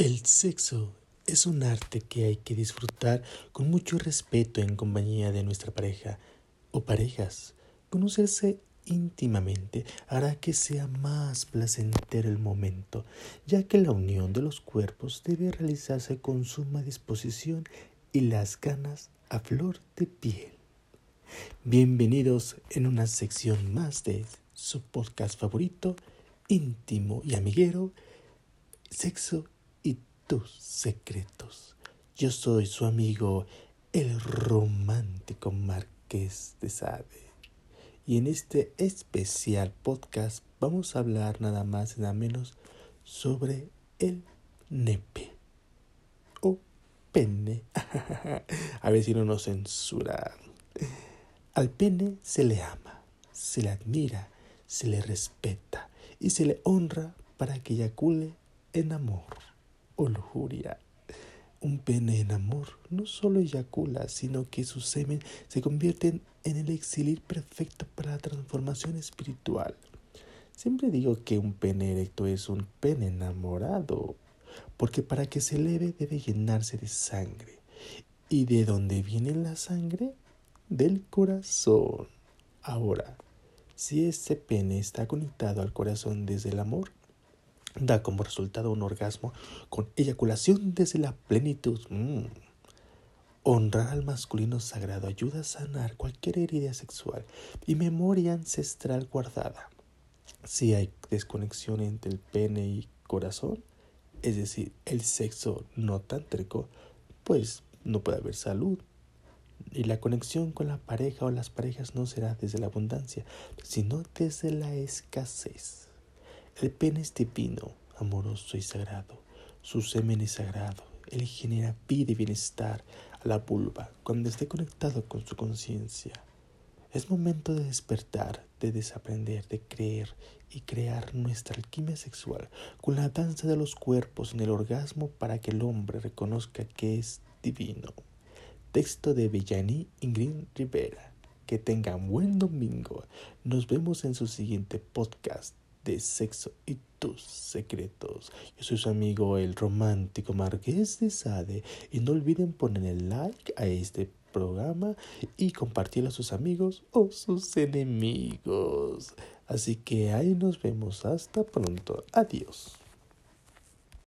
El sexo es un arte que hay que disfrutar con mucho respeto en compañía de nuestra pareja o parejas. Conocerse íntimamente hará que sea más placentero el momento, ya que la unión de los cuerpos debe realizarse con suma disposición y las ganas a flor de piel. Bienvenidos en una sección más de su podcast favorito, íntimo y amiguero, Sexo tus secretos. Yo soy su amigo, el romántico Marqués de Sade. Y en este especial podcast vamos a hablar nada más y nada menos sobre el nepe o pene. a ver si no nos censura. Al pene se le ama, se le admira, se le respeta y se le honra para que eyacule en amor o lujuria. Un pene en amor no solo eyacula, sino que su semen se convierte en el exilir perfecto para la transformación espiritual. Siempre digo que un pene erecto es un pene enamorado, porque para que se eleve debe llenarse de sangre. ¿Y de dónde viene la sangre? Del corazón. Ahora, si ese pene está conectado al corazón desde el amor, da como resultado un orgasmo con eyaculación desde la plenitud. Mm. Honrar al masculino sagrado ayuda a sanar cualquier herida sexual y memoria ancestral guardada. Si hay desconexión entre el pene y corazón, es decir, el sexo no tántrico, pues no puede haber salud. Y la conexión con la pareja o las parejas no será desde la abundancia, sino desde la escasez. El pene es divino, amoroso y sagrado. Su semen es sagrado. Él genera vida y bienestar a la vulva cuando esté conectado con su conciencia. Es momento de despertar, de desaprender, de creer y crear nuestra alquimia sexual con la danza de los cuerpos en el orgasmo para que el hombre reconozca que es divino. Texto de Villani Ingrid Rivera. Que tengan buen domingo. Nos vemos en su siguiente podcast de sexo y tus secretos. Yo soy su amigo el romántico Marqués de Sade y no olviden poner el like a este programa y compartirlo a sus amigos o sus enemigos. Así que ahí nos vemos. Hasta pronto. Adiós.